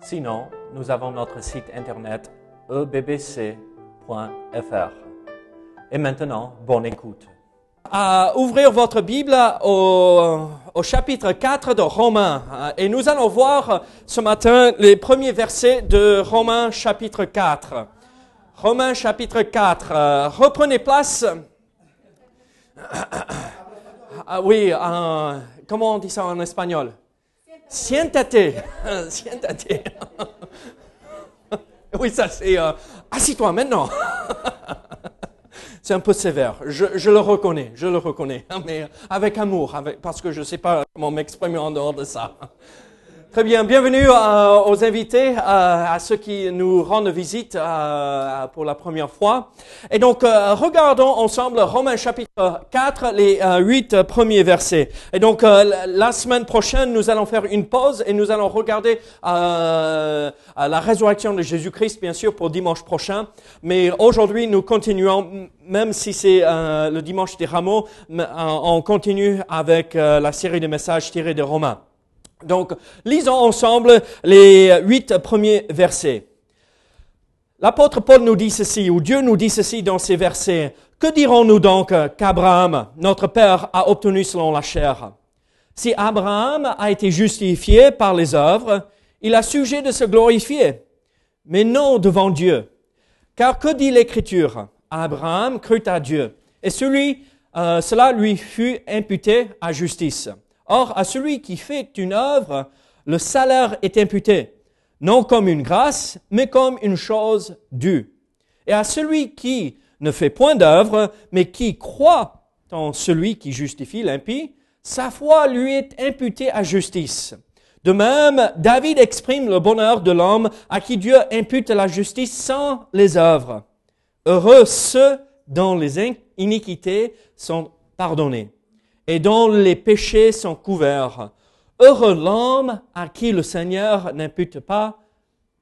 Sinon, nous avons notre site internet ebbc.fr. Et maintenant, bonne écoute. à ouvrir votre Bible au, chapitre 4 de Romains. Et nous allons voir ce matin les premiers versets de Romains chapitre 4. Romains chapitre 4. Euh, reprenez place. Ah oui, comment on dit ça en espagnol? Siéntate. Siéntate. Oui, ça c'est... euh, Assis-toi maintenant. C'est un peu sévère, je, le reconnais, je le reconnais, mais avec amour, parce que je ne sais pas comment m'exprimer en dehors de ça. Très bien, bienvenue euh, aux invités, euh, à ceux qui nous rendent visite euh, pour la première fois. Et donc, euh, regardons ensemble Romains chapitre 4, les euh, huit premiers versets. Et donc, euh, la- semaine prochaine, nous allons faire une pause et nous allons regarder la résurrection de Jésus-Christ, bien sûr, pour dimanche prochain. Mais aujourd'hui, nous continuons, même si c'est le dimanche des rameaux, on continue avec la série de messages tirés de Romains. Donc, lisons ensemble les huit premiers versets. L'apôtre Paul nous dit ceci, ou Dieu nous dit ceci dans ces versets. Que dirons-nous donc qu'Abraham, notre père, a obtenu selon la chair? Si Abraham a été justifié par les œuvres, il a sujet de se glorifier, mais non devant Dieu. Car que dit l'Écriture? Abraham crut à Dieu, et celui, euh, cela lui fut imputé à justice. Or, à celui qui fait une œuvre, le salaire est imputé, non comme une grâce, mais comme une chose due. Et à celui qui ne fait point d'œuvre, mais qui croit en celui qui justifie l'impie, sa foi lui est imputée à justice. De même, David exprime le bonheur de l'homme à qui Dieu impute la justice sans les œuvres. Heureux ceux dont les in- iniquités sont pardonnées et dont les péchés sont couverts. Heureux l'homme à qui le Seigneur n'impute pas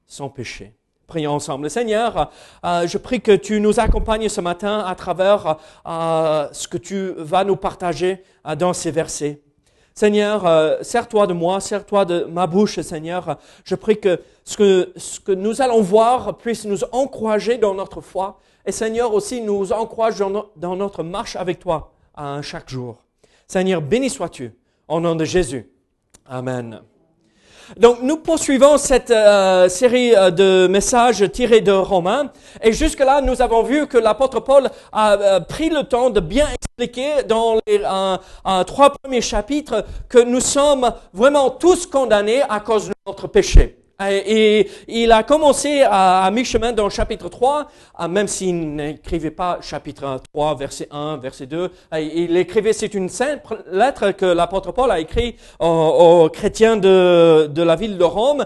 son péché. Prions ensemble. Seigneur, euh, je prie que tu nous accompagnes ce matin à travers euh, ce que tu vas nous partager euh, dans ces versets. Seigneur, sers-toi de moi, sers-toi de ma bouche, Seigneur. Je prie que ce, que nous allons voir puisse nous encourager dans notre foi. Et Seigneur aussi nous encourage dans, dans notre marche avec toi chaque jour. Seigneur, béni sois-tu. Au nom de Jésus. Amen. Donc nous poursuivons cette euh, série euh, de messages tirés de Romains et jusque-là nous avons vu que l'apôtre Paul a euh, pris le temps de bien expliquer dans les trois premiers chapitres que nous sommes vraiment tous condamnés à cause de notre péché. Et, il a commencé à, mi-chemin dans le chapitre 3, euh, même s'il n'écrivait pas chapitre 3, verset 1, verset 2. euh, Il écrivait, c'est une simple lettre que l'apôtre Paul a écrite aux, chrétiens de, la ville de Rome.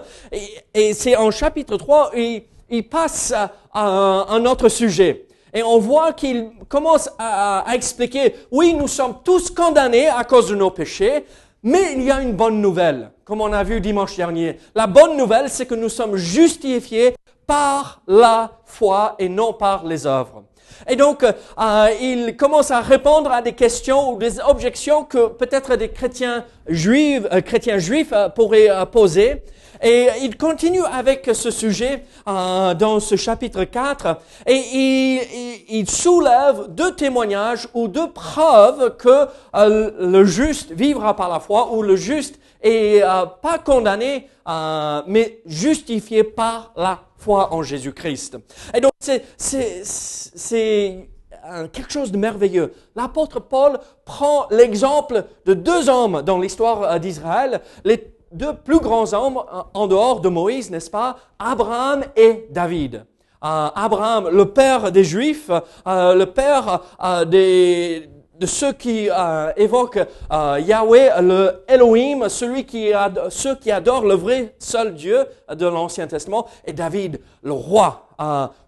Et, c'est en chapitre 3, il, il passe à, un autre sujet. Et on voit qu'il commence à expliquer, oui, nous sommes tous condamnés à cause de nos péchés, mais il y a une bonne nouvelle, comme on a vu dimanche dernier. La bonne nouvelle, c'est que nous sommes justifiés par la foi et non par les œuvres. Et donc, euh, il commence à répondre à des questions ou des objections que peut-être des chrétiens juifs, euh, chrétiens juifs euh, pourraient poser. Et il continue avec ce sujet euh, dans ce chapitre 4 et il, il- il soulève deux témoignages ou deux preuves que euh, le juste vivra par la foi ou le juste est euh, pas condamné euh, mais justifié par la foi en Jésus-Christ. Et donc c'est quelque chose de merveilleux. L'apôtre Paul prend l'exemple de deux hommes dans l'histoire euh, d'Israël, les deux plus grands hommes en dehors de Moïse, n'est-ce pas? Abraham et David. Euh, Abraham, le père des Juifs, euh, le père euh, de ceux qui évoquent Yahweh, le Elohim, celui qui ceux qui adorent le vrai seul Dieu de l'Ancien Testament, et David, le roi.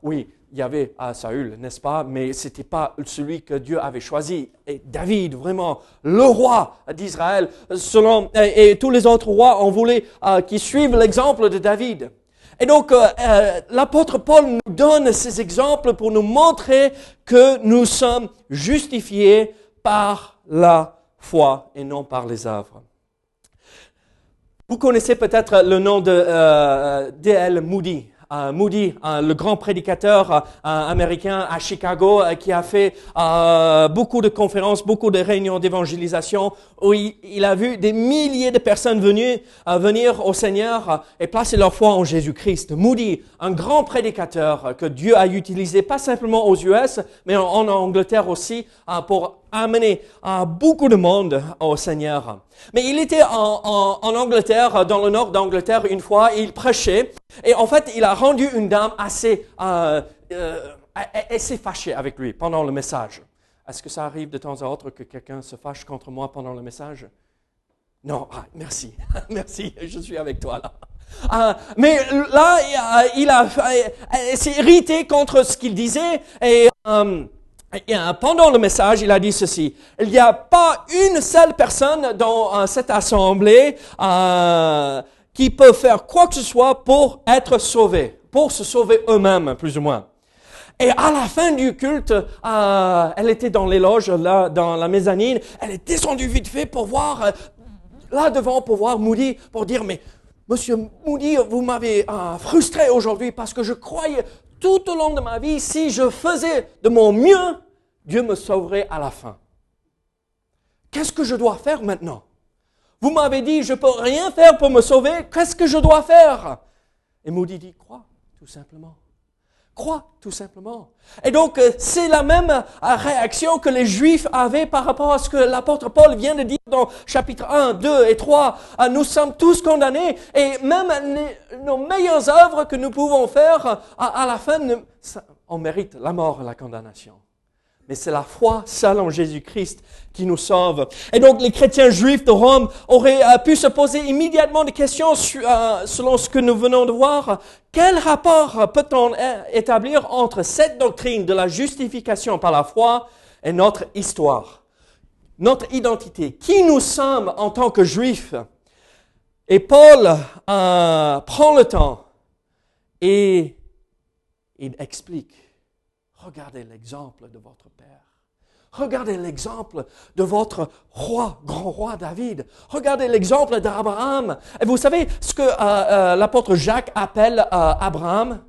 Oui, il y avait euh, Saül, n'est-ce pas? Mais c'était pas celui que Dieu avait choisi. Et David, vraiment, le roi d'Israël, selon et, et tous les autres rois, on voulait euh, qu'ils suivent l'exemple de David. Et donc, euh, euh, l'apôtre Paul nous donne ces exemples pour nous montrer que nous sommes justifiés par la foi et non par les œuvres. Vous connaissez peut-être le nom de euh, D.L. Moody. Euh, Moody, euh, le grand prédicateur euh, américain à Chicago, qui a fait beaucoup de conférences, beaucoup de réunions d'évangélisation, où il, a vu des milliers de personnes venir au Seigneur et placer leur foi en Jésus-Christ. Moody, un grand prédicateur que Dieu a utilisé, pas simplement aux US, mais en, en Angleterre aussi, euh, amener euh, beaucoup de monde au Seigneur. Mais il était en, Angleterre, dans le nord d'Angleterre, une fois, il prêchait, et en fait, il a rendu une dame assez, euh, euh, s'est fâchée avec lui pendant le message. Est-ce que ça arrive de temps à autre que quelqu'un se fâche contre moi pendant le message? Non, ah, merci, merci, je suis avec toi là. Ah, mais là, il a, a- s'est irrité contre ce qu'il disait et et, euh, pendant le message, il a dit ceci. Il n'y a pas une seule personne dans euh, cette assemblée euh, qui peut faire quoi que ce soit pour être sauvé, pour se sauver eux-mêmes, plus ou moins. Et à la fin du culte, euh, elle était dans les loges, là, dans la mezzanine. Elle est descendue vite fait pour voir, euh, là devant, pour voir Moody, pour dire, mais Monsieur Moody, vous m'avez euh, frustré aujourd'hui parce que je croyais tout au long de ma vie, si je faisais de mon mieux, Dieu me sauverait à la fin. Qu'est-ce que je dois faire maintenant? Vous m'avez dit, je peux rien faire pour me sauver, qu'est-ce que je dois faire? Et Moody dit, crois, tout simplement. Crois, tout simplement. Et donc, euh, c'est la même euh, réaction que les Juifs avaient par rapport à ce que l'apôtre Paul vient de dire dans chapitre 1, 2 et 3. Euh, Nous sommes tous condamnés et même nos meilleures œuvres que nous pouvons faire, à, la fin, on mérite la mort et la condamnation. Mais c'est la foi seule en Jésus-Christ qui nous sauve. Et donc les chrétiens juifs de Rome auraient euh, pu se poser immédiatement des questions euh, selon ce que nous venons de voir. Quel rapport peut-on euh, établir entre cette doctrine de la justification par la foi et notre histoire, notre identité, qui nous sommes en tant que juifs? Et Paul prend le temps et il explique Regardez l'exemple de votre Père. Regardez l'exemple de votre roi, grand roi David. Regardez l'exemple d'Abraham. Et vous savez ce que euh, euh, l'apôtre Jacques appelle euh, Abraham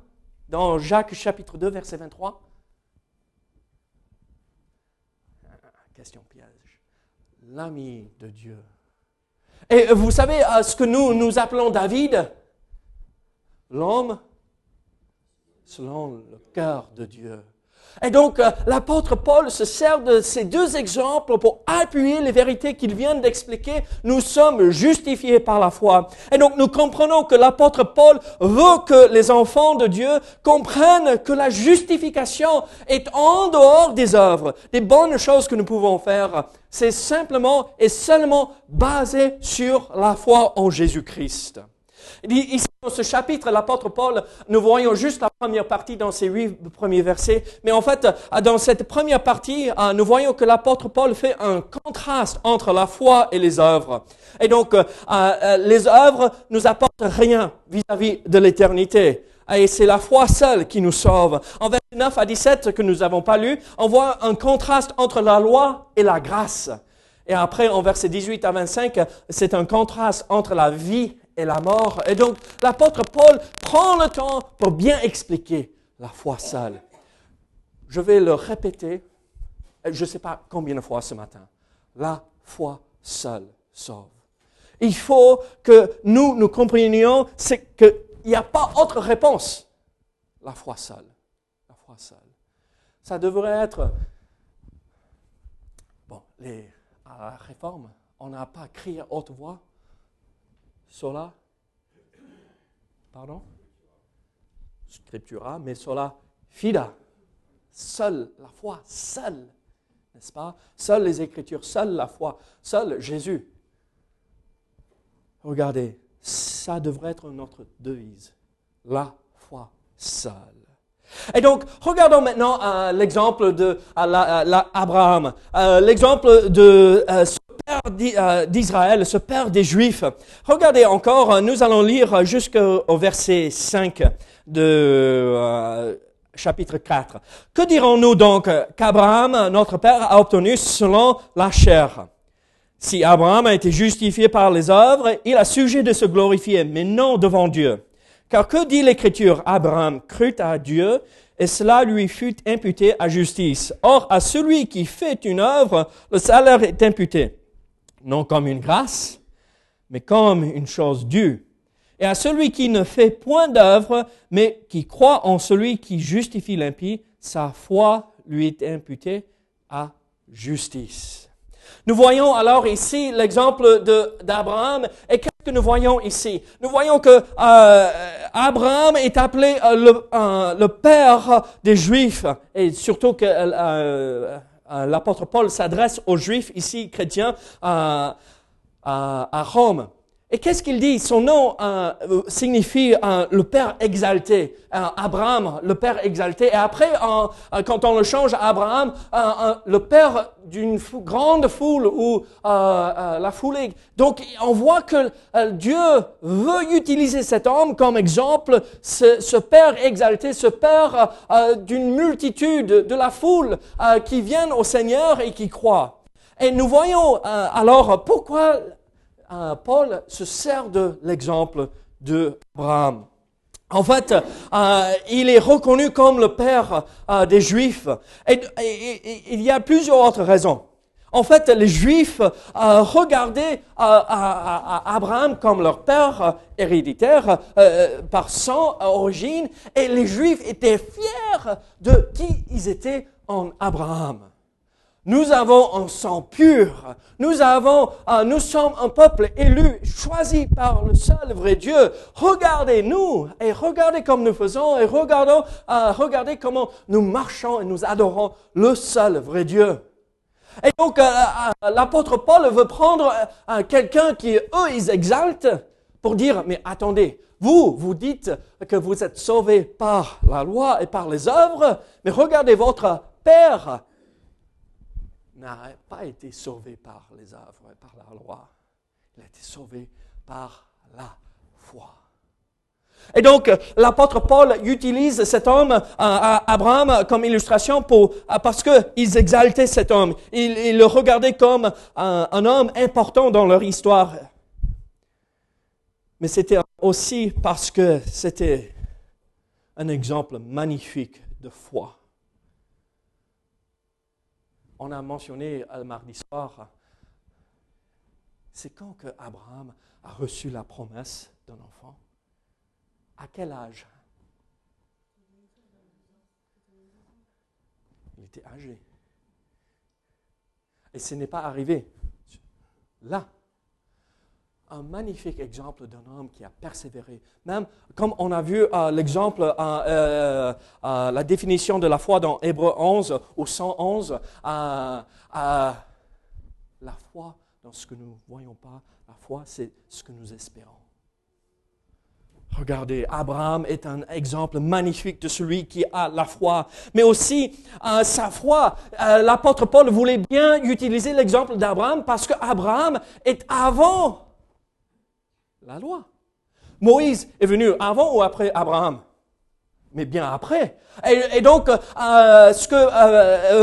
dans Jacques chapitre 2, verset 23 Question piège. L'ami de Dieu. Et vous savez ce que nous, nous appelons David? L'homme selon le cœur de Dieu. Et donc, euh, l'apôtre Paul se sert de ces deux exemples pour appuyer les vérités qu'il vient d'expliquer. Nous sommes justifiés par la foi. Et donc, nous comprenons que l'apôtre Paul veut que les enfants de Dieu comprennent que la justification est en dehors des œuvres, des bonnes choses que nous pouvons faire. C'est simplement et seulement basé sur la foi en Jésus-Christ. Ici, dans ce chapitre, l'apôtre Paul, nous voyons juste la première partie dans ces huit premiers versets. Mais en fait, dans cette première partie, nous voyons que l'apôtre Paul fait un contraste entre la foi et les œuvres. Et donc, les œuvres nous apportent rien vis-à-vis de l'éternité. Et c'est la foi seule qui nous sauve. En verset 9 à 17, que nous n'avons pas lu, on voit un contraste entre la loi et la grâce. Et après, en verset 18 à 25, c'est un contraste entre la vie et la mort. Et donc, l'apôtre Paul prend le temps pour bien expliquer la foi seule. Je vais le répéter, je ne sais pas combien de fois ce matin. La foi seule sauve. Il faut que nous, nous comprenions qu'il n'y a pas autre réponse. La foi seule. La foi seule. Ça devrait être... Bon, la réforme, on n'a pas crié à haute voix sola, pardon, scriptura, mais sola fida, seule, la foi seule, n'est-ce pas? Seules les Écritures, seule la foi, seul Jésus. Regardez, ça devrait être notre devise. La foi seule. Et donc, regardons maintenant euh, l'exemple de euh, Abraham, euh, l'exemple de ce père d'Israël, ce père des Juifs. Regardez encore, nous allons lire jusqu'au verset 5 de chapitre 4. Que dirons-nous donc qu'Abraham, notre père, a obtenu selon la chair? Si Abraham a été justifié par les œuvres, il a sujet de se glorifier, mais non devant Dieu. Car que dit l'Écriture? Abraham crut à Dieu et cela lui fut imputé à justice. Or, à celui qui fait une œuvre, le salaire est imputé, non comme une grâce, mais comme une chose due. Et à celui qui ne fait point d'œuvre, mais qui croit en celui qui justifie l'impie, sa foi lui est imputée à justice. Nous voyons alors ici l'exemple d'Abraham. Et qu'est-ce que nous voyons ici? Nous voyons que euh, Abraham est appelé euh, le, euh, le, père des Juifs. Et surtout que l'apôtre Paul s'adresse aux Juifs ici, chrétiens, à, à Rome. Et qu'est-ce qu'il dit? Son nom euh, signifie euh, le Père exalté, euh, Abraham, le Père exalté. Et après, quand on le change à Abraham, le Père d'une grande foule ou la foulée. Donc, on voit que Dieu veut utiliser cet homme comme exemple, ce, ce Père exalté, ce Père d'une multitude, de la foule qui viennent au Seigneur et qui croient. Et nous voyons alors pourquoi Paul se sert de l'exemple d'Abraham. En fait, euh, il est reconnu comme le père euh, des Juifs. Et, il y a plusieurs autres raisons. En fait, les Juifs euh, regardaient Abraham comme leur père héréditaire par sang, origine, et les Juifs étaient fiers de qui ils étaient en Abraham. Nous avons un sang pur. Nous avons, euh, nous sommes un peuple élu, choisi par le seul vrai Dieu. Regardez-nous et regardez comme nous faisons et regardons, euh, regardez comment nous marchons et nous adorons le seul vrai Dieu. Et donc, euh, l'apôtre Paul veut prendre quelqu'un qui, eux, ils exaltent pour dire, mais attendez, vous, vous dites que vous êtes sauvés par la loi et par les œuvres, mais regardez votre Père n'a pas été sauvé par les œuvres et par la loi. Il a été sauvé par la foi. Et donc, l'apôtre Paul utilise cet homme, euh, Abraham, comme illustration pour, euh, parce qu'ils exaltaient cet homme. Ils, le regardaient comme un homme important dans leur histoire. Mais c'était aussi parce que c'était un exemple magnifique de foi on a mentionné le mardi soir, c'est quand que Abraham a reçu la promesse d'un enfant? À quel âge? Il était âgé. Et ce n'est pas arrivé. Là un magnifique exemple d'un homme qui a persévéré. Même comme on a vu euh, l'exemple, euh, euh, la définition de la foi dans Hébreu 11 ou 111, la foi dans ce que nous ne voyons pas, la foi c'est ce que nous espérons. Regardez, Abraham est un exemple magnifique de celui qui a la foi. Mais aussi, sa foi, l'apôtre Paul voulait bien utiliser l'exemple d'Abraham parce qu'Abraham est avant la loi. Moïse est venu avant ou après Abraham? Mais bien après. Et, donc, euh, ce que euh,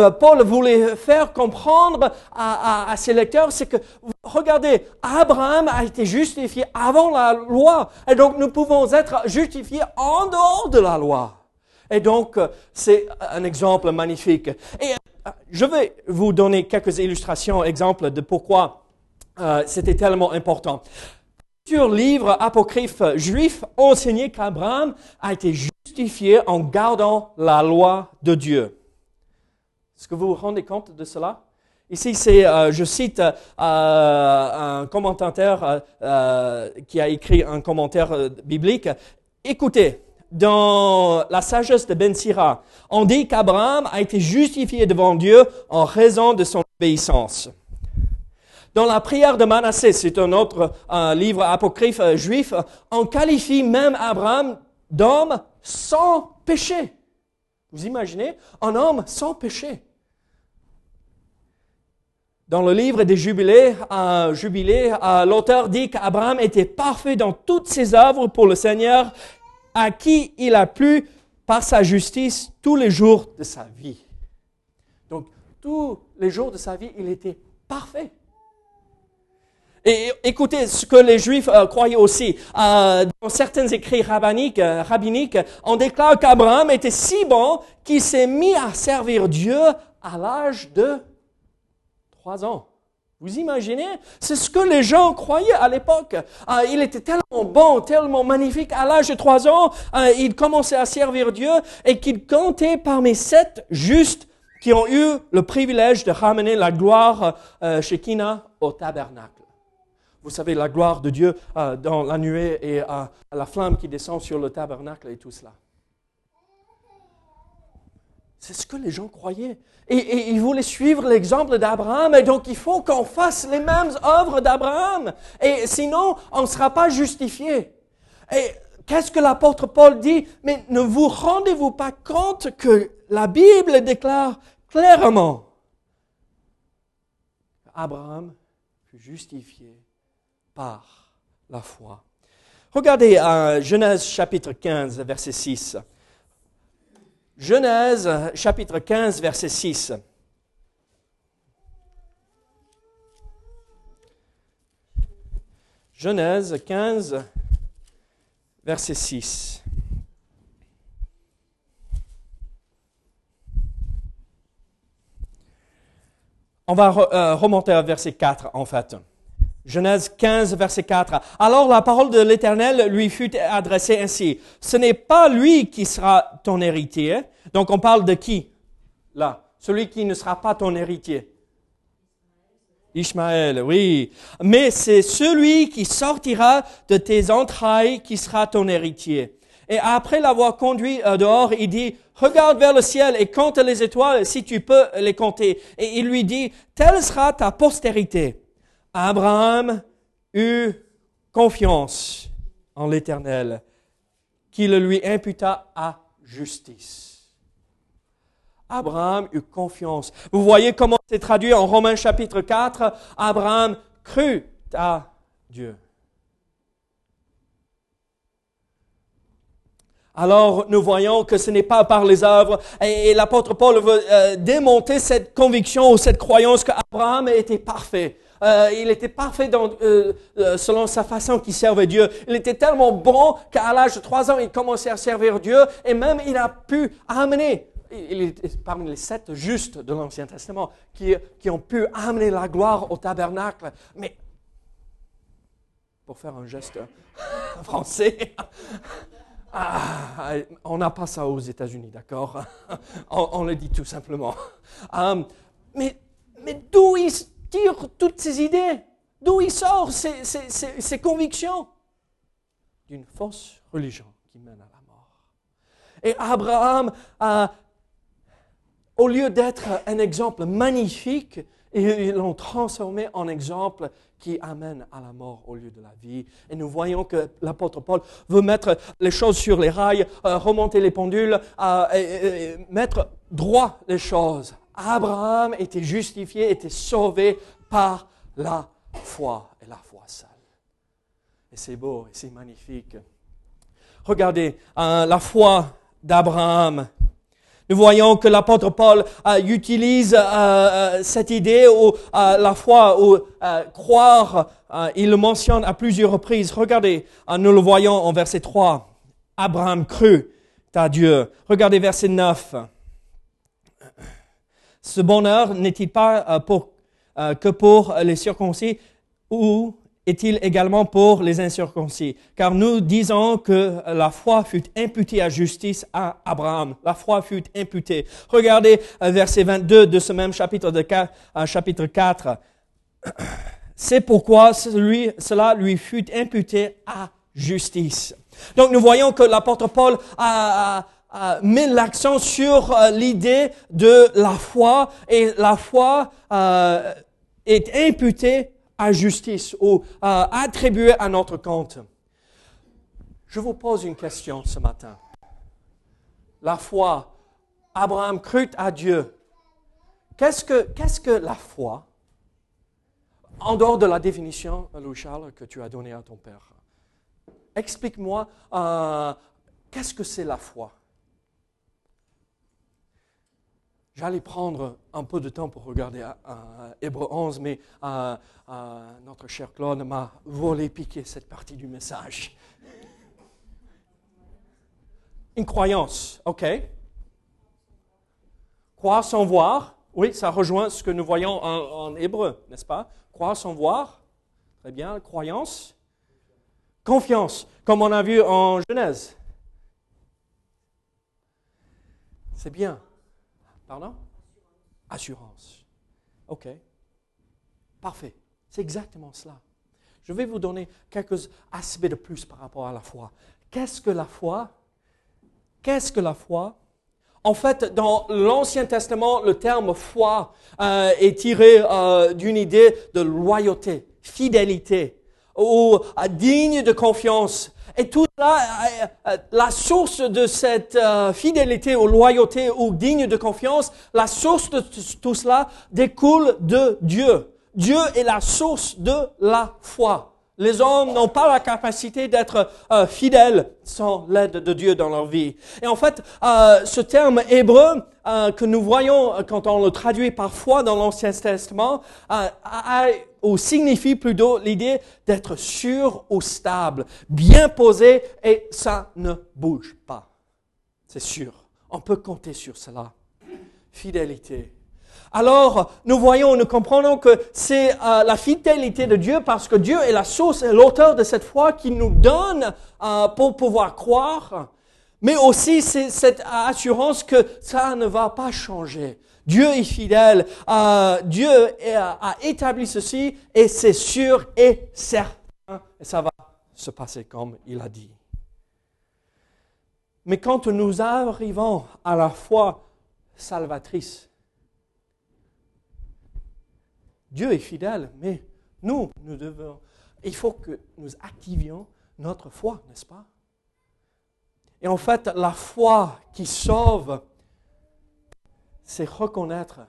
euh, Paul voulait faire comprendre à, ses lecteurs, c'est que, regardez, Abraham a été justifié avant la loi. Et donc, nous pouvons être justifiés en dehors de la loi. Et donc, c'est un exemple magnifique. Et je vais vous donner quelques illustrations, exemples de pourquoi c'était tellement important. Sur livre apocryphe juif enseigné qu'Abraham a été justifié en gardant la loi de Dieu. Est-ce que vous vous rendez compte de cela? Ici, c'est, euh, je cite euh, un commentateur euh, qui a écrit un commentaire biblique. Écoutez, dans la sagesse de Ben Sira, on dit qu'Abraham a été justifié devant Dieu en raison de son obéissance. Dans la prière de Manassé, c'est un autre livre apocryphe euh, juif, on qualifie même Abraham d'homme sans péché. Vous imaginez? Un homme sans péché. Dans le livre des Jubilés, euh, Jubilé, euh, l'auteur dit qu'Abraham était parfait dans toutes ses œuvres pour le Seigneur, à qui il a plu par sa justice tous les jours de sa vie. Donc, tous les jours de sa vie, il était parfait. Et écoutez ce que les Juifs euh, croyaient aussi. Euh, dans certains écrits rabbiniques, euh, rabbiniques on déclare qu'Abraham était si bon qu'il s'est mis à servir Dieu à l'âge de trois ans. Vous imaginez? C'est ce que les gens croyaient à l'époque. il était tellement bon, tellement magnifique. À l'âge de trois ans, il commençait à servir Dieu et qu'il comptait parmi sept justes qui ont eu le privilège de ramener la gloire chez Kina au tabernacle vous savez, la gloire de Dieu euh, dans la nuée et euh, la flamme qui descend sur le tabernacle et tout cela. C'est ce que les gens croyaient. Et, ils voulaient suivre l'exemple d'Abraham. Et donc, il faut qu'on fasse les mêmes œuvres d'Abraham. Et sinon, on ne sera pas justifié. Et qu'est-ce que l'apôtre Paul dit? Mais ne vous rendez-vous pas compte que la Bible déclare clairement Abraham fut justifié par la foi. Regardez à Genèse chapitre 15, verset 6. Genèse chapitre 15, verset 6. Genèse 15, verset 6. On va euh, remonter à verset 4 en fait. Genèse 15, verset 4. Alors la parole de l'Éternel lui fut adressée ainsi. Ce n'est pas lui qui sera ton héritier. Donc on parle de qui? Là. Celui qui ne sera pas ton héritier. Ishmaël, oui. Mais c'est celui qui sortira de tes entrailles qui sera ton héritier. Et après l'avoir conduit dehors, il dit, regarde vers le ciel et compte les étoiles si tu peux les compter. Et il lui dit, telle sera ta postérité. Abraham eut confiance en l'Éternel, qui le lui imputa à justice. Abraham eut confiance. Vous voyez comment c'est traduit en Romains chapitre 4. Abraham crut à Dieu. Alors nous voyons que ce n'est pas par les œuvres. Et, l'apôtre Paul veut euh, démonter cette conviction ou cette croyance qu'Abraham était parfait. Euh, il était parfait euh, euh, selon sa façon qu'il servait Dieu. Il était tellement bon qu'à l'âge de trois ans, il commençait à servir Dieu et même il a pu amener, parmi les sept justes de l'Ancien Testament qui, ont pu amener la gloire au tabernacle. Mais, pour faire un geste français, ah, on n'a pas ça aux États-Unis, d'accord? On, le dit tout simplement. mais mais d'où il, toutes ces idées D'où il sort ces, convictions D'une fausse religion qui mène à la mort. Et Abraham, au lieu d'être un exemple magnifique, ils l'ont transformé en exemple qui amène à la mort au lieu de la vie. Et nous voyons que l'apôtre Paul veut mettre les choses sur les rails, euh, remonter les pendules, euh, et mettre droit les choses Abraham était justifié, était sauvé par la foi et la foi seule. Et c'est beau et c'est magnifique. Regardez hein, la foi d'Abraham. Nous voyons que l'apôtre Paul euh, utilise euh, euh, cette idée ou la foi ou croire. il le mentionne à plusieurs reprises. Regardez, nous le voyons en verset 3. Abraham crut à Dieu. Regardez verset 9. Ce bonheur n'est-il pas euh, pour, euh, que pour les circoncis ou est-il également pour les incirconcis? Car nous disons que la foi fut imputée à justice à Abraham. La foi fut imputée. Regardez euh, verset 22 de ce même chapitre, de, chapitre 4. C'est pourquoi cela lui fut imputé à justice. Donc nous voyons que l'apôtre Paul a, mis l'accent sur euh, l'idée de la foi et la foi euh, est imputée à justice ou euh, attribuée à notre compte. Je vous pose une question ce matin. La foi, Abraham crut à Dieu. Qu'est-ce que, qu'est-ce que la foi? En dehors de la définition, Louis-Charles, que tu as donnée à ton père. Explique-moi, euh, qu'est-ce que c'est la foi? J'allais prendre un peu de temps pour regarder euh, Hébreu 11, mais notre cher Claude m'a volé, piqué cette partie du message. Une croyance, ok? Croire sans voir, oui, ça rejoint ce que nous voyons en, en hébreu, n'est-ce pas? Croire sans voir, très bien, croyance. Confiance, comme on a vu en Genèse. C'est bien. Pardon? Assurance. OK. Parfait. C'est exactement cela. Je vais vous donner quelques aspects de plus par rapport à la foi. Qu'est-ce que la foi? Qu'est-ce que la foi? En fait, dans l'Ancien Testament, le terme foi euh, est tiré euh, d'une idée de loyauté, fidélité, ou euh, digne de confiance. Et tout ça, euh, euh, la source de cette fidélité ou loyauté ou digne de confiance, la source de tout cela découle de Dieu. Dieu est la source de la foi. Les hommes n'ont pas la capacité d'être fidèles sans l'aide de Dieu dans leur vie. Et en fait, ce terme hébreu que nous voyons quand on le traduit parfois dans l'Ancien Testament signifie plutôt l'idée d'être sûr ou stable, bien posé et ça ne bouge pas. C'est sûr. On peut compter sur cela. Fidélité. Alors, nous voyons, nous comprenons que c'est euh, la fidélité de Dieu parce que Dieu est la source et l'auteur de cette foi qui nous donne euh, pour pouvoir croire, mais aussi c'est cette assurance que ça ne va pas changer. Dieu est fidèle. Euh, Dieu a établi ceci et c'est sûr et certain. Et ça va se passer comme il a dit. Mais quand nous arrivons à la foi salvatrice, Dieu est fidèle, mais nous, nous devons, il faut que nous activions notre foi, n'est-ce pas? Et en fait, la foi qui sauve, c'est reconnaître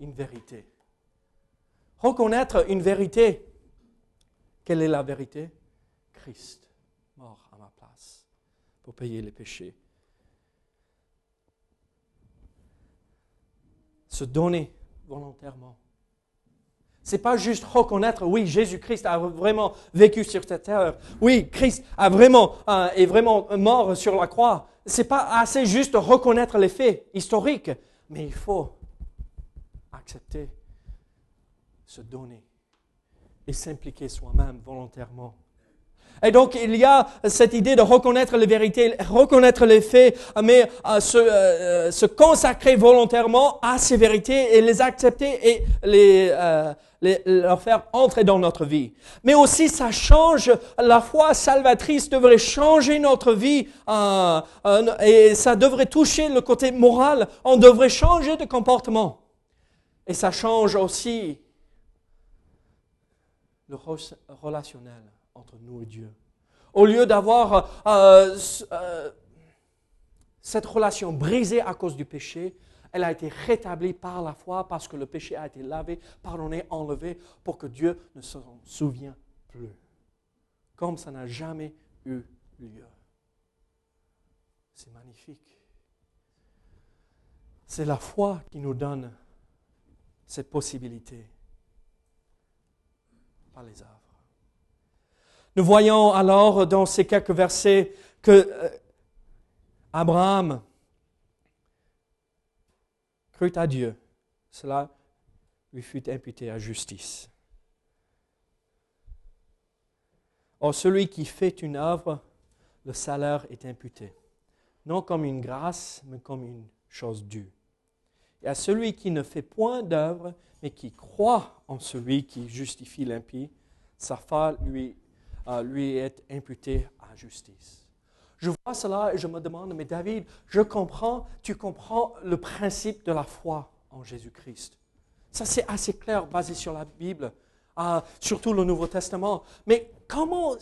une vérité. Reconnaître une vérité. Quelle est la vérité? Christ, mort à ma place pour payer les péchés. Se donner volontairement. C'est pas juste reconnaître, oui, Jésus-Christ a vraiment vécu sur cette terre. Oui, Christ a vraiment, euh, est vraiment mort sur la croix. C'est pas assez juste reconnaître les faits historiques. Mais il faut accepter, se donner et s'impliquer soi-même volontairement. Et donc, il y a cette idée de reconnaître les vérités, reconnaître les faits, mais euh, se, euh, se, consacrer volontairement à ces vérités et les accepter et les, euh, les, leur faire entrer dans notre vie. Mais aussi, ça change, la foi salvatrice devrait changer notre vie euh, euh, et ça devrait toucher le côté moral. On devrait changer de comportement. Et ça change aussi le relationnel nous et Dieu. Au lieu d'avoir euh, cette relation brisée à cause du péché, elle a été rétablie par la foi parce que le péché a été lavé, pardonné, enlevé pour que Dieu ne s'en souvienne plus. Comme ça n'a jamais eu lieu. C'est magnifique. C'est la foi qui nous donne cette possibilité, par les œuvres. Nous voyons alors dans ces quelques versets que euh, Abraham crut à Dieu, cela lui fut imputé à justice. Or, celui qui fait une œuvre, le salaire est imputé, non comme une grâce, mais comme une chose due. Et à celui qui ne fait point d'œuvre, mais qui croit en celui qui justifie l'impie, sa foi lui, lui est imputée à justice. Je vois cela et je me demande, mais David, je comprends, tu comprends le principe de la foi en Jésus-Christ. Ça, c'est assez clair, basé sur la Bible, surtout le Nouveau Testament. Mais comment,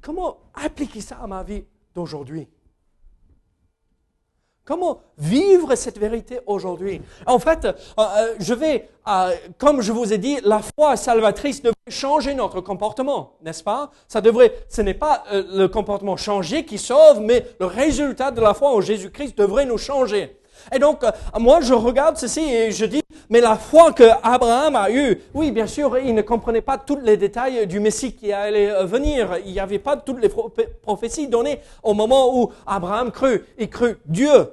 comment appliquer ça à ma vie d'aujourd'hui? Comment vivre cette vérité aujourd'hui? En fait, euh, euh, je vais, euh, comme je vous ai dit, la foi salvatrice devrait changer notre comportement, n'est-ce pas? Ça devrait, ce n'est pas le comportement changé qui sauve, mais le résultat de la foi en Jésus-Christ devrait nous changer. Et donc, moi, je regarde ceci et je dis, mais la foi que Abraham a eue, oui, bien sûr, il ne comprenait pas tous les détails du Messie qui allait venir. Il n'y avait pas toutes les prophéties données au moment où Abraham crut. Il crut Dieu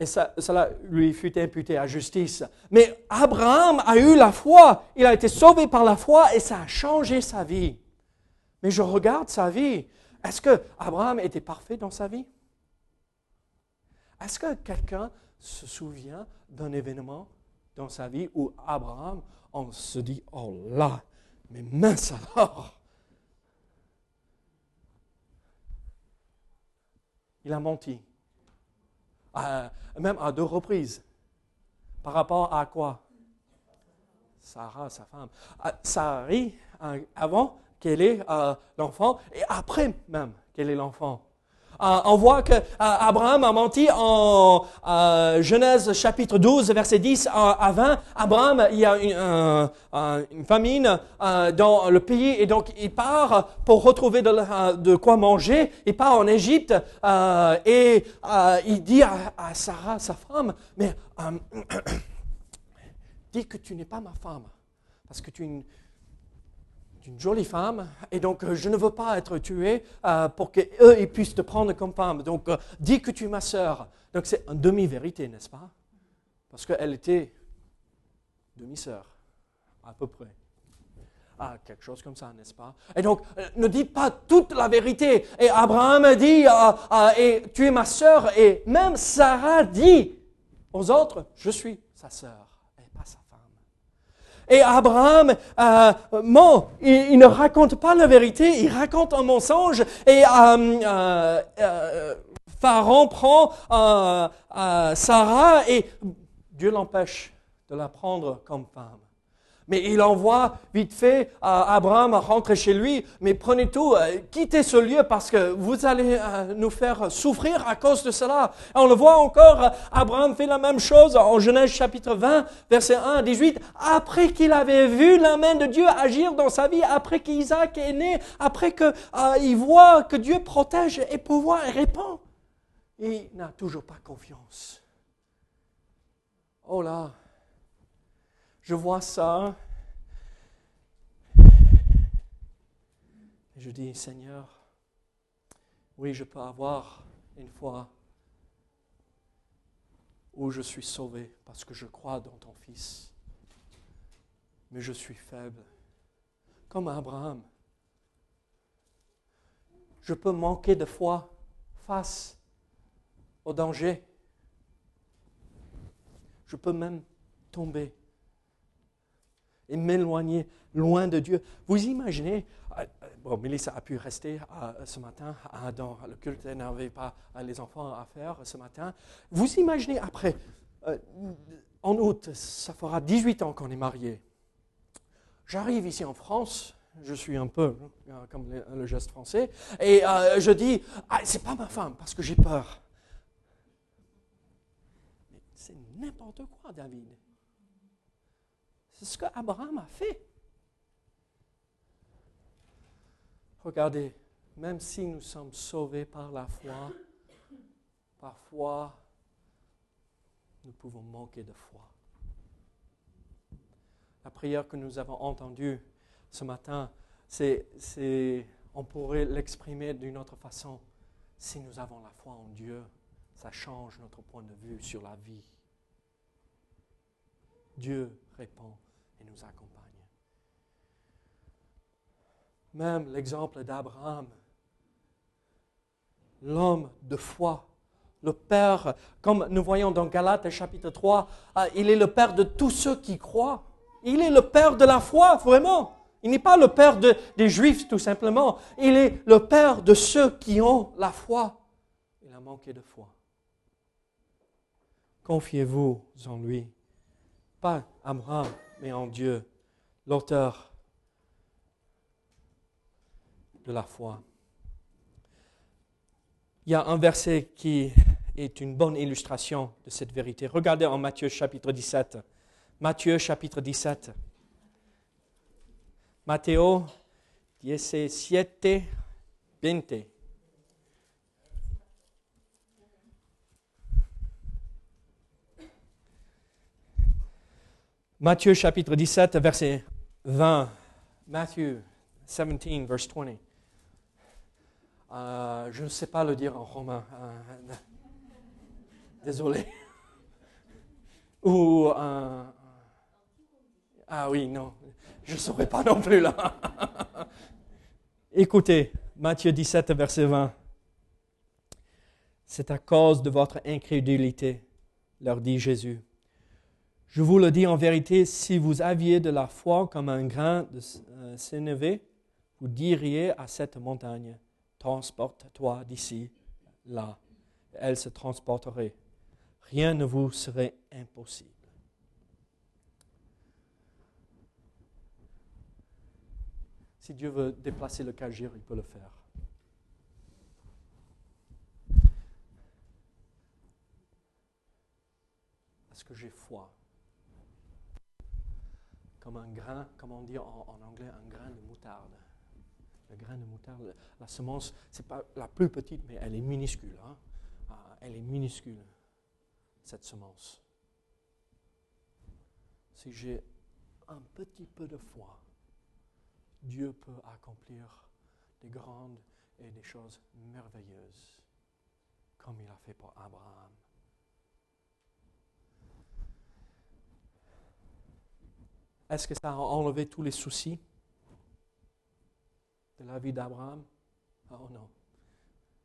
et cela lui fut imputé à justice. Mais Abraham a eu la foi, il a été sauvé par la foi et ça a changé sa vie. Mais je regarde sa vie. Est-ce que Abraham était parfait dans sa vie? Est-ce que quelqu'un se souvient d'un événement dans sa vie où Abraham, on se dit, oh là, mais mince alors Il a menti même à deux reprises. Par rapport à quoi? Sarah, sa femme. Sarai, avant qu'elle ait euh, l'enfant, et après même qu'elle ait l'enfant. Euh, on voit que euh, Abraham a menti en Genèse chapitre 12, verset 10 à 20. Abraham, il y a une, famine dans le pays et donc il part pour retrouver de, quoi manger. Il part en Égypte et il dit à, Sarah, sa femme, mais dis que tu n'es pas ma femme parce que tu es une jolie femme, et donc euh, je ne veux pas être tué euh, pour qu'eux puissent te prendre comme femme. Donc euh, dis que tu es ma sœur. Donc c'est une demi-vérité, n'est-ce pas? Parce qu'elle était demi-sœur, à peu près. Ah, quelque chose comme ça, n'est-ce pas? Et donc, ne dis pas toute la vérité. Et Abraham dit, et tu es ma sœur, et même Sarah dit aux autres, je suis sa sœur. Et Abraham, euh, il, ne raconte pas la vérité, il raconte un mensonge. Et euh, euh Pharaon prend Sarah et Dieu l'empêche de la prendre comme femme. Mais il envoie vite fait Abraham rentrer chez lui, mais prenez tout, euh, quittez ce lieu parce que vous allez euh, nous faire souffrir à cause de cela. on le voit encore, euh, Abraham fait la même chose en Genèse chapitre 20, verset 1 à 18, après qu'il avait vu la main de Dieu agir dans sa vie, après qu'Isaac est né, après qu'il voit que Dieu protège et pouvoir et répond. Il n'a toujours pas confiance. Oh là, je vois ça. Je dis, Seigneur, oui, je peux avoir une foi où je suis sauvé parce que je crois dans ton Fils. Mais je suis faible, comme Abraham. Je peux manquer de foi face au danger. Je peux même tomber et m'éloigner loin de Dieu. Vous imaginez, euh, euh, bon, Mélissa a pu rester euh, ce matin dans le culte, elle n'avait pas les enfants à faire ce matin. Vous imaginez après, en août, ça fera 18 ans qu'on est mariés. J'arrive ici en France, je suis un peu comme le, geste français, et je dis, ah, c'est pas ma femme parce que j'ai peur. C'est n'importe quoi, David. C'est ce qu'Abraham a fait. Regardez, même si nous sommes sauvés par la foi, parfois nous pouvons manquer de foi. La prière que nous avons entendue ce matin, c'est, on pourrait l'exprimer d'une autre façon. Si nous avons la foi en Dieu, ça change notre point de vue sur la vie. Dieu répond et nous accompagne. Même l'exemple d'Abraham, l'homme de foi, le Père, comme nous voyons dans Galates chapitre 3, ah, il est le Père de tous ceux qui croient. Il est le Père de la foi, vraiment. Il n'est pas le Père des Juifs tout simplement. Il est le Père de ceux qui ont la foi. Il a manqué de foi. Confiez-vous en lui. Pas Abraham, mais en Dieu, l'auteur de la foi. Il y a un verset qui est une bonne illustration de cette vérité. Regardez en Matthieu chapitre 17. Matthieu chapitre 17. Matteo 17, 20. Matthieu chapitre 17, verset 20. Matthew 17, verse 20. Euh, je ne sais pas le dire en romain. Euh, désolé. Ou. Ah oui, non. Je ne saurais pas non plus là. Écoutez, Matthieu 17, verset 20. C'est à cause de votre incrédulité, leur dit Jésus. Je vous le dis en vérité, si vous aviez de la foi comme un grain de sénévé, vous diriez à cette montagne, transporte-toi d'ici, là. Elle se transporterait. Rien ne vous serait impossible. Si Dieu veut déplacer le cagir, il peut le faire. Parce que j'ai foi. Comme un grain, comme on dit en anglais, un grain de moutarde le grain de moutarde, la semence, ce n'est pas la plus petite, mais elle est minuscule. Hein. Ah, elle est minuscule, cette semence. Si j'ai un petit peu de foi, Dieu peut accomplir des grandes et des choses merveilleuses, comme il a fait pour Abraham. Est-ce que ça a enlevé tous les soucis de la vie d'Abraham? Oh non.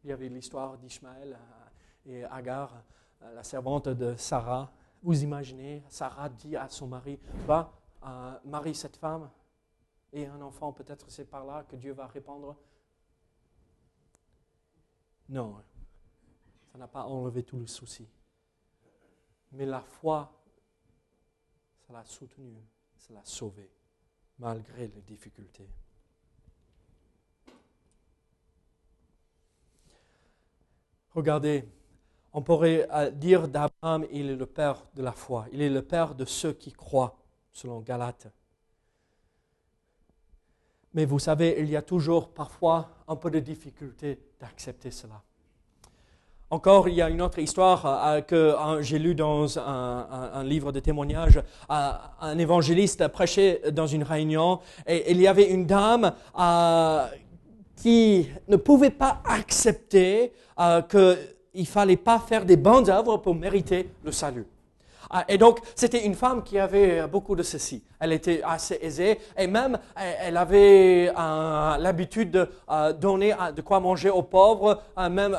Il y avait l'histoire d'Ishmaël euh, et Agar, euh, la servante de Sarah. Vous imaginez, Sarah dit à son mari, va, euh, marie cette femme et un enfant, peut-être c'est par là que Dieu va répondre. Non, ça n'a pas enlevé tous les soucis. Mais la foi, ça l'a soutenu, ça l'a sauvé, malgré les difficultés. Regardez, on pourrait euh, dire d'Abraham, il est le père de la foi. Il est le père de ceux qui croient, selon Galate. Mais vous savez, il y a toujours parfois un peu de difficulté d'accepter cela. Encore, il y a une autre histoire euh, que j'ai lue dans un, livre de témoignages. un évangéliste prêchait dans une réunion et il y avait une dame euh, qui ne pouvait pas accepter euh, qu'il ne fallait pas faire des bonnes œuvres pour mériter le salut. Ah, et donc, c'était une femme qui avait beaucoup de ceci. Elle était assez aisée et même elle avait euh, l'habitude de euh, donner de quoi manger aux pauvres, même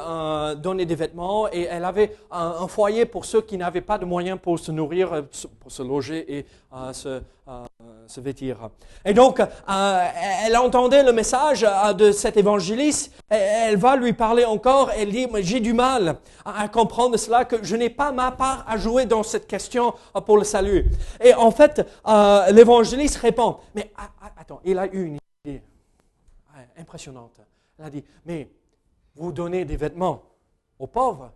donner des vêtements et elle avait un, foyer pour ceux qui n'avaient pas de moyens pour se nourrir, pour se loger et se se vêtir. Et donc, euh, elle entendait le message euh, de cet évangéliste, elle va lui parler encore, elle dit, j'ai du mal à, comprendre cela, que je n'ai pas ma part à jouer dans cette question euh, pour le salut. Et en fait, l'évangéliste répond, mais attends, il a eu une idée impressionnante. Elle a dit, mais vous donnez des vêtements aux pauvres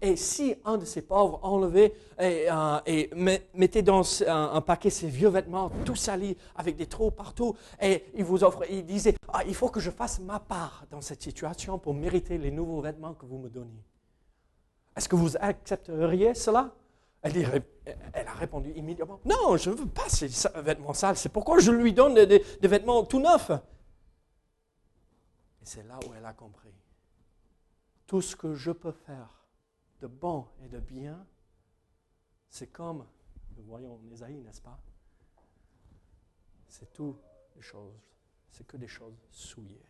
et si un de ces pauvres enlevait et, euh, mettait dans un, paquet ses vieux vêtements, tout salis, avec des trous partout, et il vous offre, il disait, ah, il faut que je fasse ma part dans cette situation pour mériter les nouveaux vêtements que vous me donnez. Est-ce que vous accepteriez cela? Elle, elle, a répondu immédiatement, non, je ne veux pas ces vêtements sales, c'est pourquoi je lui donne des vêtements tout neufs. Et c'est là où elle a compris. Tout ce que je peux faire de bon et de bien, c'est comme, nous voyons Ésaïe, n'est-ce pas? C'est tout des choses, c'est que des choses souillées.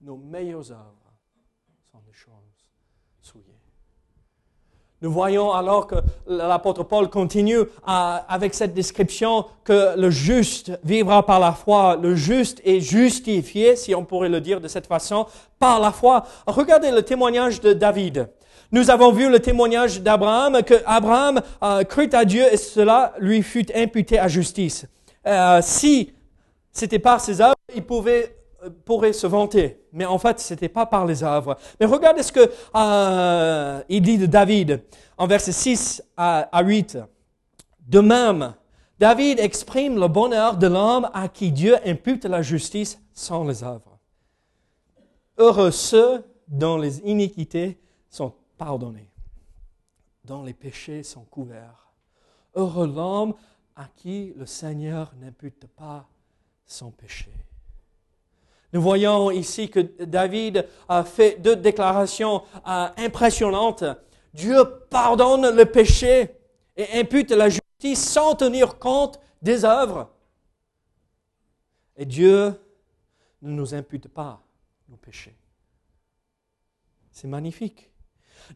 Nos meilleures œuvres sont des choses souillées. Nous voyons alors que l'apôtre Paul continue avec cette description que le juste vivra par la foi. Le juste est justifié, si on pourrait le dire de cette façon, par la foi. Regardez le témoignage de David. Nous avons vu le témoignage d'Abraham, que Abraham euh, crut à Dieu et cela lui fut imputé à justice. Euh, si c'était par ses œuvres, il pouvait euh, pourrait se vanter, mais en fait, ce n'était pas par les œuvres. Mais regardez ce que euh, il dit de David en versets 6 à, à 8. De même, David exprime le bonheur de l'homme à qui Dieu impute la justice sans les œuvres. Heureux ceux dont les iniquités sont pardonnées, dont les péchés sont couverts. Heureux l'homme à qui le Seigneur n'impute pas son péché. Nous voyons ici que David a fait deux déclarations euh, impressionnantes. Dieu pardonne le péché et impute la justice sans tenir compte des œuvres. Et Dieu ne nous impute pas nos péchés. C'est magnifique.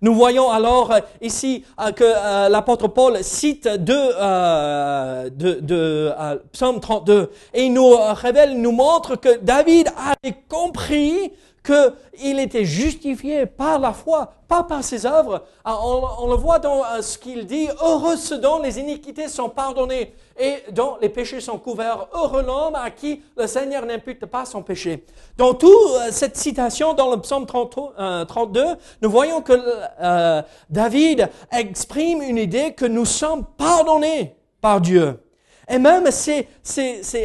Nous voyons alors euh, ici euh, que euh, l'apôtre Paul cite de, de, de Psaume 32 et il nous révèle, nous montre que David avait compris qu'il était justifié par la foi, pas par ses œuvres. Ah, on, le voit dans euh, ce qu'il dit, heureux ceux dont les iniquités sont pardonnées et dont les péchés sont couverts. Heureux l'homme à qui le Seigneur n'impute pas son péché. Dans toute euh, cette citation dans le psaume 32, euh, nous voyons que David exprime une idée que nous sommes pardonnés par Dieu. Et même, c'est,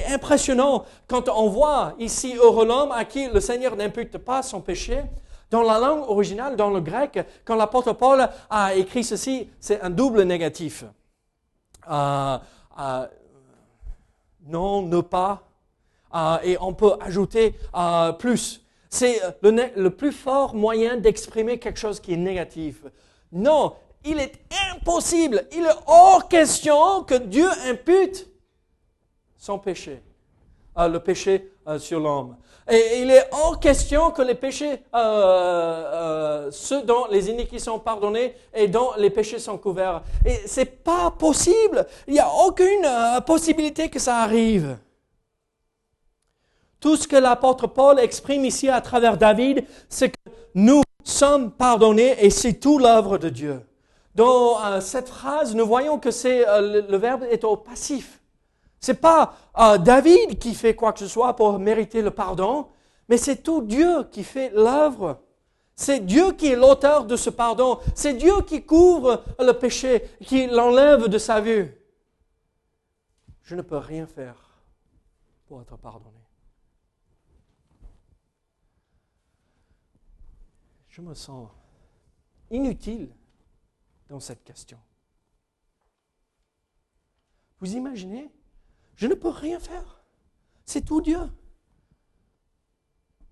impressionnant quand on voit ici heureux l'homme à qui le Seigneur n'impute pas son péché. Dans la langue originale, dans le grec, quand l'apôtre Paul a écrit ceci, c'est un double négatif. Euh, euh, non, ne pas. Euh, et on peut ajouter plus. C'est le plus fort moyen d'exprimer quelque chose qui est négatif. Non, il est impossible, il est hors question que Dieu impute son péché, euh, le péché euh, sur l'homme. Et il est hors question que les péchés, euh, ceux dont les iniquités sont pardonnés et dont les péchés sont couverts. Et c'est pas possible. Il n'y a aucune possibilité que ça arrive. Tout ce que l'apôtre Paul exprime ici à travers David, c'est que nous sommes pardonnés et c'est tout l'œuvre de Dieu. Dans cette phrase, nous voyons que c'est le verbe est au passif. C'est pas euh, David qui fait quoi que ce soit pour mériter le pardon, mais c'est tout Dieu qui fait l'œuvre. C'est Dieu qui est l'auteur de ce pardon. C'est Dieu qui couvre le péché, qui l'enlève de sa vue. Je ne peux rien faire pour être pardonné. Je me sens inutile dans cette question. Vous imaginez je ne peux rien faire. C'est tout Dieu.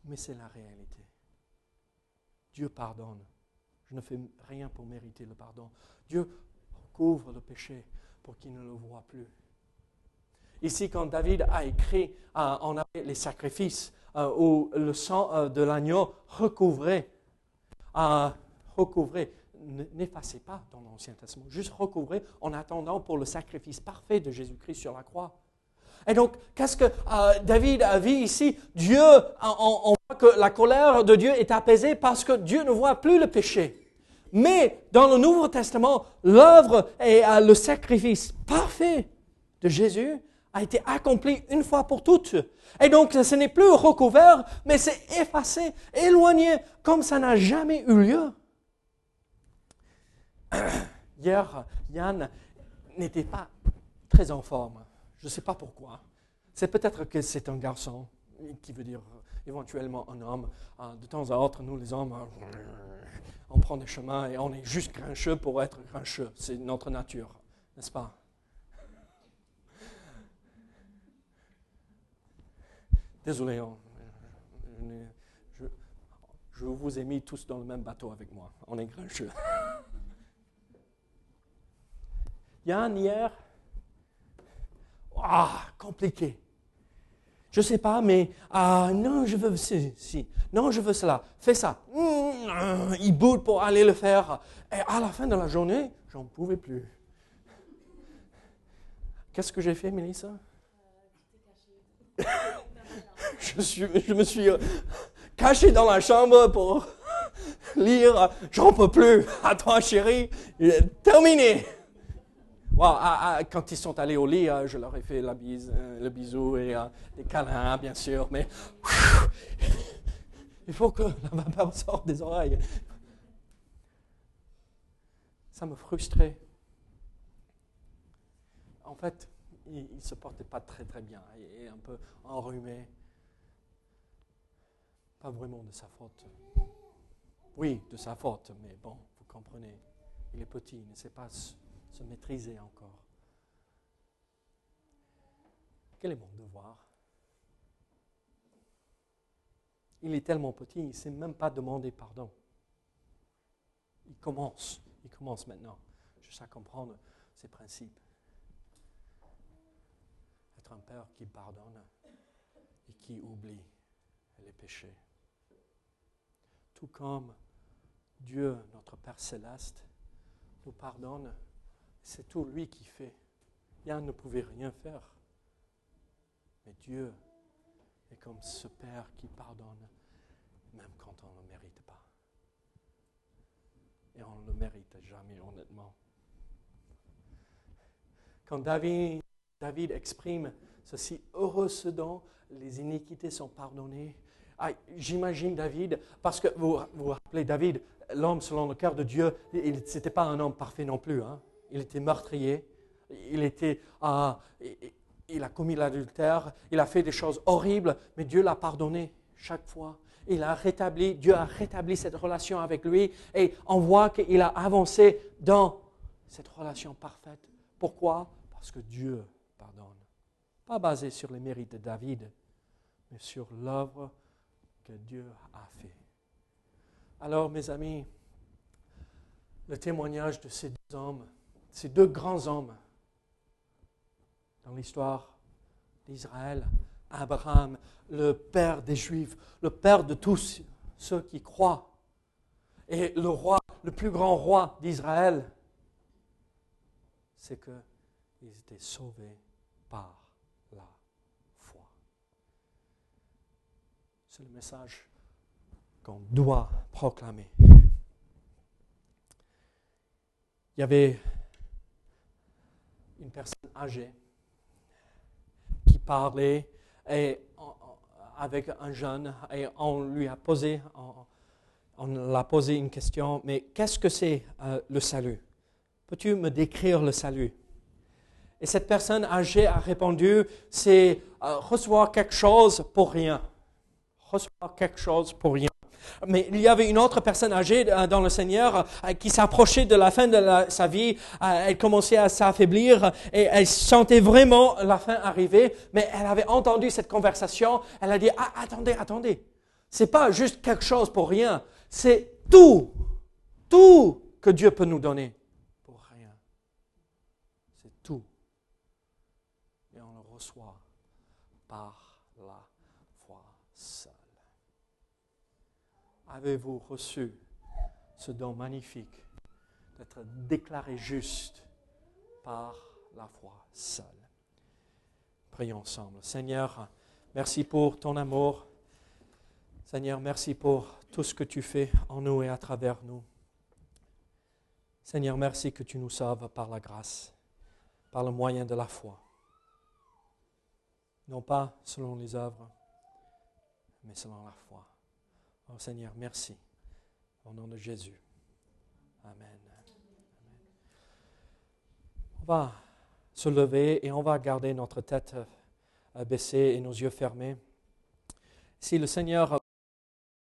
Mais c'est la réalité. Dieu pardonne. Je ne fais rien pour mériter le pardon. Dieu couvre le péché pour qu'il ne le voit plus. Ici, quand David a écrit, euh, on avait les sacrifices euh, où le sang euh, de l'agneau recouvrait, recouvrait n'effacez pas dans l'Ancien Testament, juste recouvrez en attendant pour le sacrifice parfait de Jésus-Christ sur la croix. Et donc, qu'est-ce que euh, David a vu ici? Dieu, on, voit que la colère de Dieu est apaisée parce que Dieu ne voit plus le péché. Mais dans le Nouveau Testament, l'œuvre et euh, le sacrifice parfait de Jésus a été accompli une fois pour toutes. Et donc, ce n'est plus recouvert, mais c'est effacé, éloigné, comme ça n'a jamais eu lieu. Hier, Yann n'était pas très en forme. Je ne sais pas pourquoi. C'est peut-être que c'est un garçon, qui veut dire éventuellement un homme. Ah, de temps à autre, nous les hommes, on prend des chemins et on est juste grincheux pour être grincheux. C'est notre nature, n'est-ce pas? Désolé, je, je, vous ai mis tous dans le même bateau avec moi. On est grincheux. Yann, hier, ah, compliqué. Je ne sais pas, mais ah, non, je veux si, non, je veux cela. Fais ça. Mm, il boude pour aller le faire. Et à la fin de la journée, j'en pouvais plus. Qu'est-ce que j'ai fait, Mélissa? Je, suis, je me suis caché dans la chambre pour lire. J'en peux plus. À toi, chérie. Terminé. Ah, ah, quand ils sont allés au lit, euh, je leur ai fait euh, le bisou et euh, des câlins, bien sûr, mais il faut que la vapeur sorte des oreilles. Ça me frustrait. En fait, il ne se portait pas très très bien, il est un peu enrhumé. Pas vraiment de sa faute. Oui, de sa faute, mais bon, vous comprenez. Il est petit, il ne sait pas se maîtriser encore. Quel est mon devoir? Il est tellement petit, il ne sait même pas demander pardon. Il commence, il commence maintenant, Je sais comprendre ses principes. Être un père qui pardonne et qui oublie les péchés. Tout comme Dieu, notre Père céleste, nous pardonne c'est tout lui qui fait. Yann ne pouvait rien faire. Mais Dieu est comme ce Père qui pardonne, même quand on ne le mérite pas. Et on ne le mérite jamais, honnêtement. Quand David, exprime ceci, heureux ce dont les iniquités sont pardonnées. Ah, J'imagine David, parce que vous vous rappelez, David, l'homme selon le cœur de Dieu, il n'était pas un homme parfait non plus. Hein? Il était meurtrier, ah, il a commis l'adultère, il a fait des choses horribles, mais Dieu l'a pardonné chaque fois. Il a rétabli, Dieu a rétabli cette relation avec lui et on voit qu'il a avancé dans cette relation parfaite. Pourquoi? Parce que Dieu pardonne. Pas basé sur les mérites de David, mais sur l'œuvre que Dieu a fait. Alors, mes amis, le témoignage de ces deux hommes ces deux grands hommes dans l'histoire d'Israël, Abraham, le père des Juifs, le père de tous ceux qui croient, et le roi, le plus grand roi d'Israël, c'est qu'ils étaient sauvés par la foi. C'est le message qu'on doit proclamer. Il y avait une personne âgée qui parlait et, avec un jeune et on lui a posé, on, l'a posé une question, mais qu'est-ce que c'est euh, le salut? Peux-tu me décrire le salut? Et cette personne âgée a répondu, c'est euh, recevoir quelque chose pour rien. Recevoir quelque chose pour rien. Mais il y avait une autre personne âgée euh, dans le Seigneur euh, qui s'approchait de la fin de sa vie. Euh, elle commençait à s'affaiblir et elle sentait vraiment la fin arriver. Mais elle avait entendu cette conversation. Elle a dit, ah, attendez, attendez. C'est pas juste quelque chose pour rien. C'est tout, tout que Dieu peut nous donner pour rien. C'est tout. Et on le reçoit par avez-vous reçu ce don magnifique d'être déclaré juste par la foi seule? Prions ensemble. Seigneur, merci pour ton amour. Seigneur, merci pour tout ce que tu fais en nous et à travers nous. Seigneur, merci que tu nous sauves par la grâce, par le moyen de la foi. Non pas selon les œuvres, mais selon la foi. Oh Seigneur, merci. Au nom de Jésus. Amen. On va se lever et on va garder notre tête euh, baissée et nos yeux fermés. Si le Seigneur